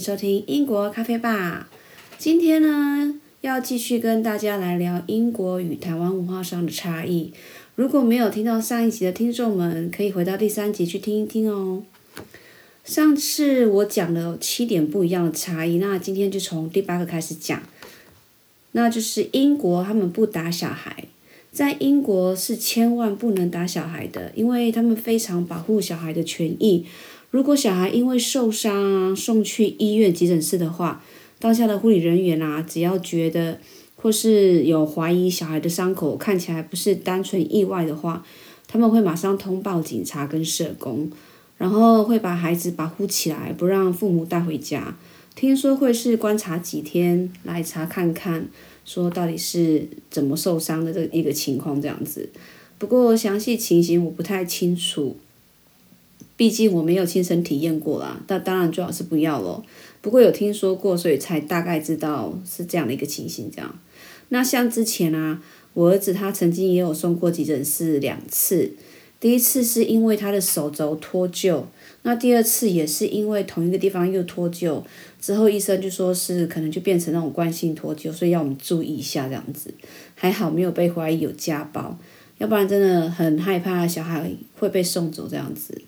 收听英国咖啡吧。今天呢，要继续跟大家来聊英国与台湾文化上的差异。如果没有听到上一集的听众们，可以回到第三集去听一听哦。上次我讲了七点不一样的差异，那今天就从第八个开始讲。那就是英国他们不打小孩，在英国是千万不能打小孩的，因为他们非常保护小孩的权益。如果小孩因为受伤啊送去医院急诊室的话，当下的护理人员啊，只要觉得或是有怀疑小孩的伤口看起来不是单纯意外的话，他们会马上通报警察跟社工，然后会把孩子保护起来，不让父母带回家。听说会是观察几天来查看看，说到底是怎么受伤的这一个情况这样子。不过详细情形我不太清楚。毕竟我没有亲身体验过啦，那当然最好是不要咯。不过有听说过，所以才大概知道是这样的一个情形。这样，那像之前啊，我儿子他曾经也有送过急诊室两次，第一次是因为他的手肘脱臼，那第二次也是因为同一个地方又脱臼，之后医生就说是可能就变成那种惯性脱臼，所以要我们注意一下这样子。还好没有被怀疑有家暴，要不然真的很害怕小孩会被送走这样子。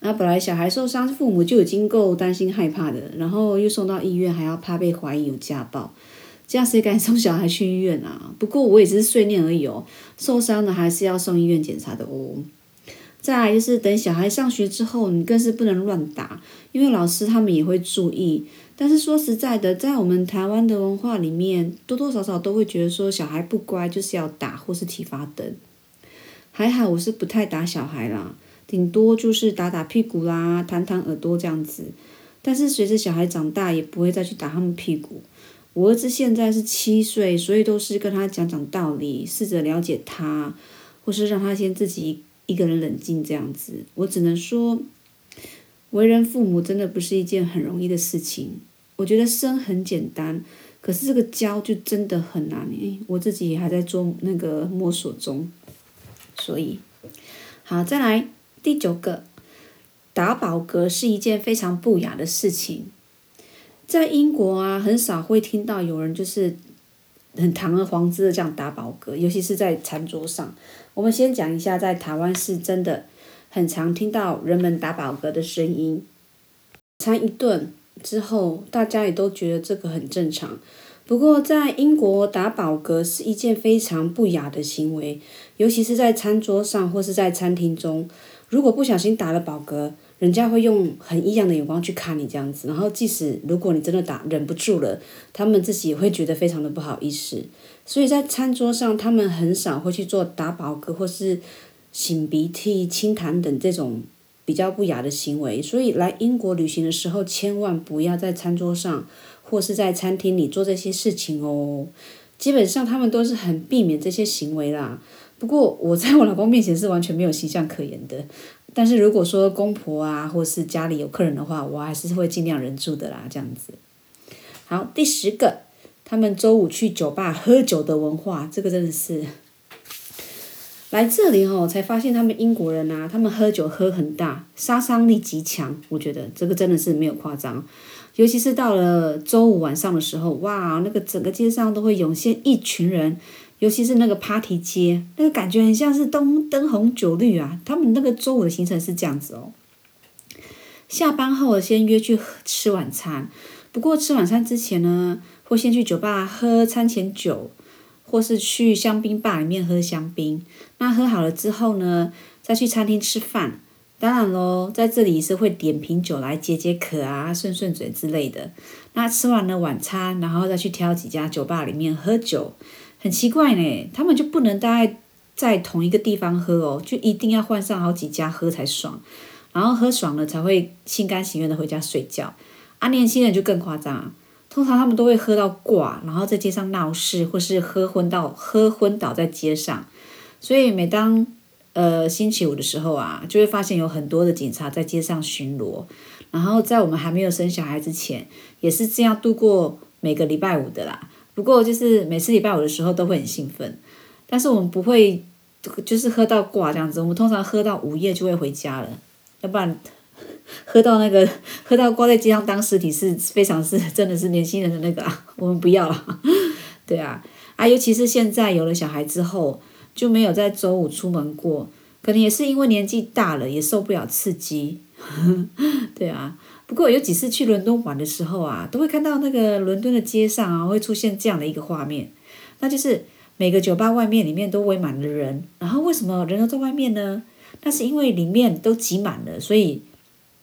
那本来小孩受伤，父母就已经够担心害怕的，然后又送到医院，还要怕被怀疑有家暴，这样谁敢送小孩去医院啊？不过我也只是碎念而已哦，受伤了还是要送医院检查的哦。再来就是等小孩上学之后，你更是不能乱打，因为老师他们也会注意。但是说实在的，在我们台湾的文化里面，多多少少都会觉得说小孩不乖就是要打或是体罚等。还好我是不太打小孩啦。顶多就是打打屁股啦，弹弹耳朵这样子，但是随着小孩长大，也不会再去打他们屁股。我儿子现在是七岁，所以都是跟他讲讲道理，试着了解他，或是让他先自己一个人冷静这样子。我只能说，为人父母真的不是一件很容易的事情。我觉得生很简单，可是这个教就真的很难。诶我自己还在做那个摸索中，所以好再来。第九个，打饱嗝是一件非常不雅的事情。在英国啊，很少会听到有人就是很堂而皇之的这样打饱嗝，尤其是在餐桌上。我们先讲一下，在台湾是真的很常听到人们打饱嗝的声音。餐一顿之后，大家也都觉得这个很正常。不过，在英国打饱嗝是一件非常不雅的行为，尤其是在餐桌上或是在餐厅中。如果不小心打了饱嗝，人家会用很异样的眼光去看你这样子，然后即使如果你真的打忍不住了，他们自己也会觉得非常的不好意思。所以在餐桌上，他们很少会去做打饱嗝或是擤鼻涕、清痰等这种比较不雅的行为。所以来英国旅行的时候，千万不要在餐桌上或是在餐厅里做这些事情哦。基本上他们都是很避免这些行为啦。不过我在我老公面前是完全没有形象可言的，但是如果说公婆啊，或是家里有客人的话，我还是会尽量忍住的啦，这样子。好，第十个，他们周五去酒吧喝酒的文化，这个真的是来这里哦，才发现他们英国人啊，他们喝酒喝很大，杀伤力极强，我觉得这个真的是没有夸张，尤其是到了周五晚上的时候，哇，那个整个街上都会涌现一群人。尤其是那个 party 街，那个感觉很像是灯灯红酒绿啊。他们那个周五的行程是这样子哦。下班后先约去吃晚餐，不过吃晚餐之前呢，会先去酒吧喝餐前酒，或是去香槟吧里面喝香槟。那喝好了之后呢，再去餐厅吃饭。当然喽，在这里是会点瓶酒来解解渴啊、顺顺嘴之类的。那吃完了晚餐，然后再去挑几家酒吧里面喝酒。很奇怪呢，他们就不能待在同一个地方喝哦，就一定要换上好几家喝才爽，然后喝爽了才会心甘情愿的回家睡觉。啊，年轻人就更夸张，通常他们都会喝到挂，然后在街上闹事，或是喝昏到喝昏倒在街上。所以每当呃星期五的时候啊，就会发现有很多的警察在街上巡逻。然后在我们还没有生小孩之前，也是这样度过每个礼拜五的啦。不过就是每次礼拜五的时候都会很兴奋，但是我们不会就是喝到挂这样子，我们通常喝到午夜就会回家了，要不然喝到那个喝到挂在街上当尸体是非常是真的是年轻人的那个啊，我们不要了。对啊，啊，尤其是现在有了小孩之后，就没有在周五出门过，可能也是因为年纪大了，也受不了刺激。对啊，不过有几次去伦敦玩的时候啊，都会看到那个伦敦的街上啊，会出现这样的一个画面，那就是每个酒吧外面里面都围满了人，然后为什么人都在外面呢？那是因为里面都挤满了，所以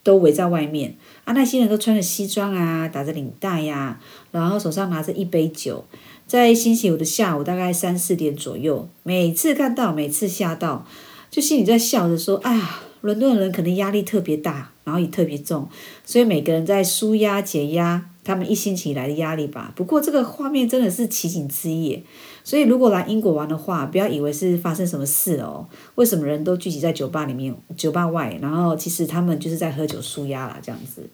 都围在外面啊。那些人都穿着西装啊，打着领带呀，然后手上拿着一杯酒。在星期五的下午，大概三四点左右，每次看到，每次吓到，就心里在笑着说：“哎呀，伦敦的人可能压力特别大，然后也特别重，所以每个人在舒压解压他们一星期以来的压力吧。”不过这个画面真的是奇景之一，所以如果来英国玩的话，不要以为是发生什么事哦。为什么人都聚集在酒吧里面、酒吧外？然后其实他们就是在喝酒舒压啦，这样子。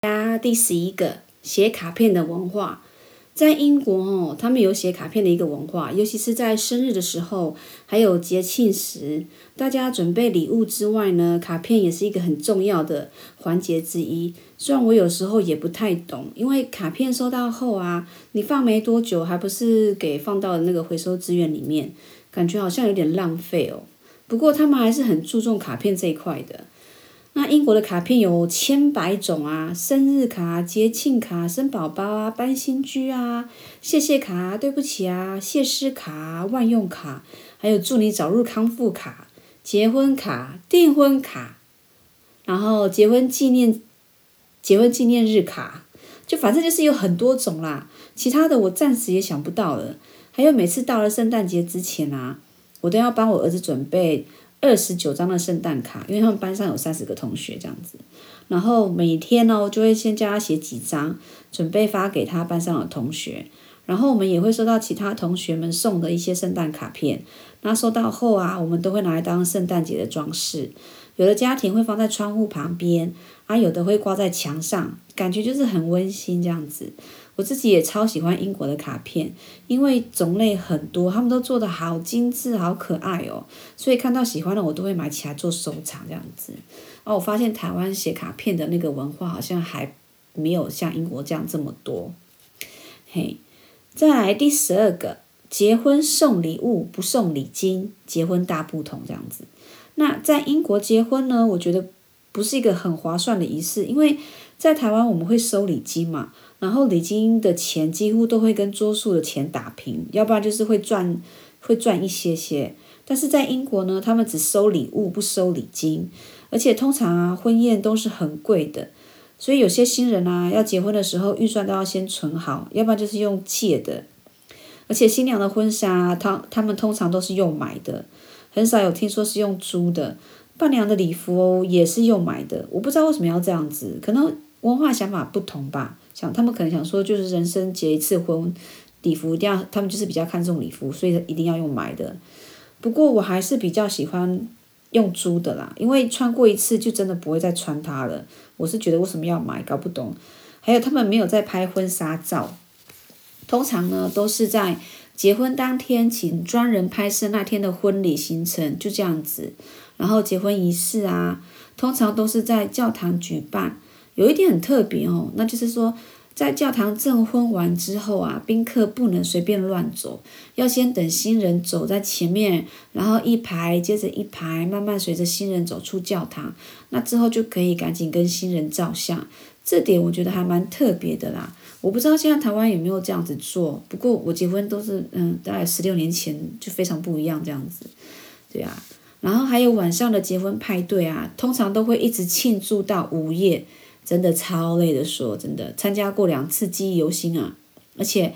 啊，第十一个写卡片的文化。在英国哦，他们有写卡片的一个文化，尤其是在生日的时候，还有节庆时，大家准备礼物之外呢，卡片也是一个很重要的环节之一。虽然我有时候也不太懂，因为卡片收到后啊，你放没多久，还不是给放到那个回收资源里面，感觉好像有点浪费哦。不过他们还是很注重卡片这一块的。那英国的卡片有千百种啊，生日卡、节庆卡、生宝宝啊、搬新居啊、谢谢卡、对不起啊、谢师卡、万用卡，还有祝你早日康复卡、结婚卡、订婚卡，然后结婚纪念、结婚纪念日卡，就反正就是有很多种啦。其他的我暂时也想不到了。还有每次到了圣诞节之前啊，我都要帮我儿子准备。二十九张的圣诞卡，因为他们班上有三十个同学这样子，然后每天呢，就会先叫他写几张，准备发给他班上的同学，然后我们也会收到其他同学们送的一些圣诞卡片，那收到后啊，我们都会拿来当圣诞节的装饰，有的家庭会放在窗户旁边，啊，有的会挂在墙上，感觉就是很温馨这样子。我自己也超喜欢英国的卡片，因为种类很多，他们都做的好精致、好可爱哦。所以看到喜欢的，我都会买起来做收藏这样子。哦，我发现台湾写卡片的那个文化好像还没有像英国这样这么多。嘿，再来第十二个，结婚送礼物不送礼金，结婚大不同这样子。那在英国结婚呢，我觉得不是一个很划算的仪式，因为在台湾我们会收礼金嘛。然后礼金的钱几乎都会跟桌数的钱打平，要不然就是会赚会赚一些些。但是在英国呢，他们只收礼物不收礼金，而且通常啊婚宴都是很贵的，所以有些新人啊要结婚的时候预算都要先存好，要不然就是用借的。而且新娘的婚纱，他他们通常都是用买的，很少有听说是用租的。伴娘的礼服哦也是用买的，我不知道为什么要这样子，可能文化想法不同吧。想他们可能想说，就是人生结一次婚，礼服一定要，他们就是比较看重礼服，所以一定要用买的。不过我还是比较喜欢用租的啦，因为穿过一次就真的不会再穿它了。我是觉得为什么要买，搞不懂。还有他们没有在拍婚纱照，通常呢都是在结婚当天请专人拍摄那天的婚礼行程，就这样子。然后结婚仪式啊，通常都是在教堂举办。有一点很特别哦，那就是说，在教堂证婚完之后啊，宾客不能随便乱走，要先等新人走在前面，然后一排接着一排，慢慢随着新人走出教堂，那之后就可以赶紧跟新人照相。这点我觉得还蛮特别的啦。我不知道现在台湾有没有这样子做，不过我结婚都是嗯，大概十六年前就非常不一样这样子，对啊。然后还有晚上的结婚派对啊，通常都会一直庆祝到午夜。真的超累的，说真的，参加过两次记忆犹新啊！而且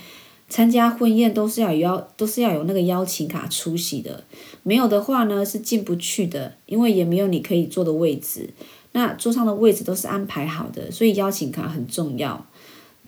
参加婚宴都是要有邀，都是要有那个邀请卡出席的，没有的话呢是进不去的，因为也没有你可以坐的位置。那桌上的位置都是安排好的，所以邀请卡很重要。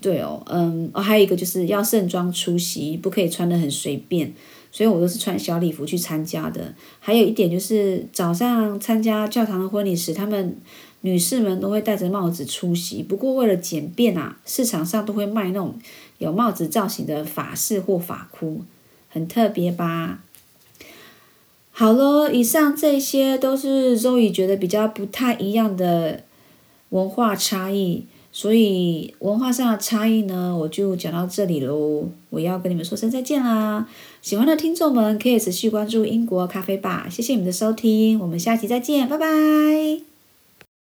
对哦，嗯，哦，还有一个就是要盛装出席，不可以穿的很随便，所以我都是穿小礼服去参加的。还有一点就是早上参加教堂的婚礼时，他们。女士们都会戴着帽子出席，不过为了简便啊，市场上都会卖那种有帽子造型的法式或法箍，很特别吧？好了，以上这些都是周宇觉得比较不太一样的文化差异。所以文化上的差异呢，我就讲到这里喽。我要跟你们说声再见啦！喜欢的听众们可以持续关注英国咖啡吧。谢谢你们的收听，我们下期再见，拜拜。